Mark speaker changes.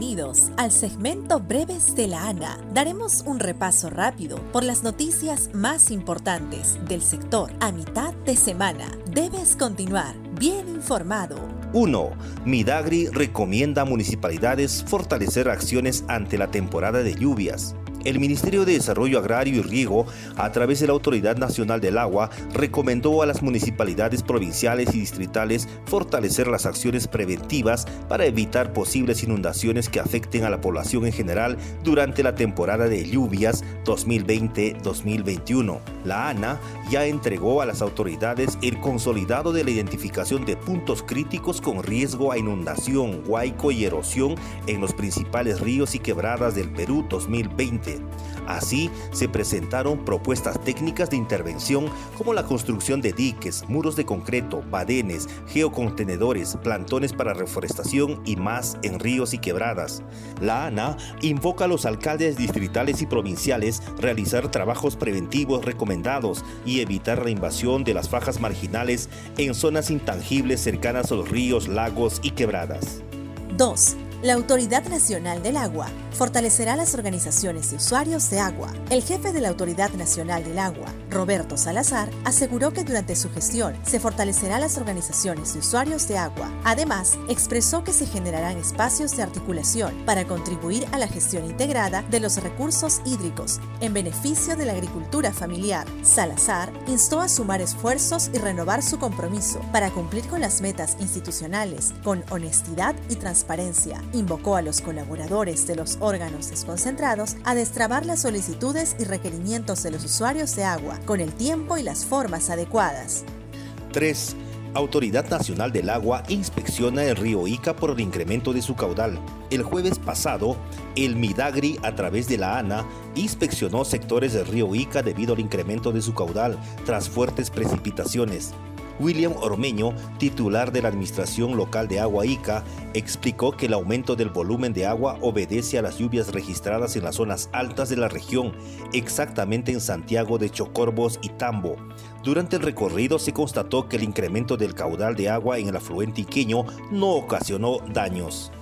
Speaker 1: Bienvenidos al segmento Breves de la ANA. Daremos un repaso rápido por las noticias más importantes del sector a mitad de semana. Debes continuar bien informado.
Speaker 2: 1. Midagri recomienda a municipalidades fortalecer acciones ante la temporada de lluvias. El Ministerio de Desarrollo Agrario y Riego, a través de la Autoridad Nacional del Agua, recomendó a las municipalidades provinciales y distritales fortalecer las acciones preventivas para evitar posibles inundaciones que afecten a la población en general durante la temporada de lluvias 2020-2021. La ANA ya entregó a las autoridades el consolidado de la identificación de puntos críticos con riesgo a inundación, huaico y erosión en los principales ríos y quebradas del Perú 2020 Así, se presentaron propuestas técnicas de intervención como la construcción de diques, muros de concreto, badenes, geocontenedores, plantones para reforestación y más en ríos y quebradas. La ANA invoca a los alcaldes distritales y provinciales realizar trabajos preventivos recomendados y evitar la invasión de las fajas marginales en zonas intangibles cercanas a los ríos, lagos y quebradas.
Speaker 1: 2. La Autoridad Nacional del Agua fortalecerá las organizaciones de usuarios de agua. El jefe de la Autoridad Nacional del Agua, Roberto Salazar, aseguró que durante su gestión se fortalecerá las organizaciones de usuarios de agua. Además, expresó que se generarán espacios de articulación para contribuir a la gestión integrada de los recursos hídricos en beneficio de la agricultura familiar. Salazar instó a sumar esfuerzos y renovar su compromiso para cumplir con las metas institucionales con honestidad y transparencia invocó a los colaboradores de los órganos desconcentrados a destrabar las solicitudes y requerimientos de los usuarios de agua con el tiempo y las formas adecuadas.
Speaker 2: 3. Autoridad Nacional del Agua inspecciona el río Ica por el incremento de su caudal. El jueves pasado, el Midagri, a través de la ANA, inspeccionó sectores del río Ica debido al incremento de su caudal tras fuertes precipitaciones. William Ormeño, titular de la Administración Local de Agua ICA, explicó que el aumento del volumen de agua obedece a las lluvias registradas en las zonas altas de la región, exactamente en Santiago de Chocorbos y Tambo. Durante el recorrido se constató que el incremento del caudal de agua en el afluente iqueño no ocasionó daños.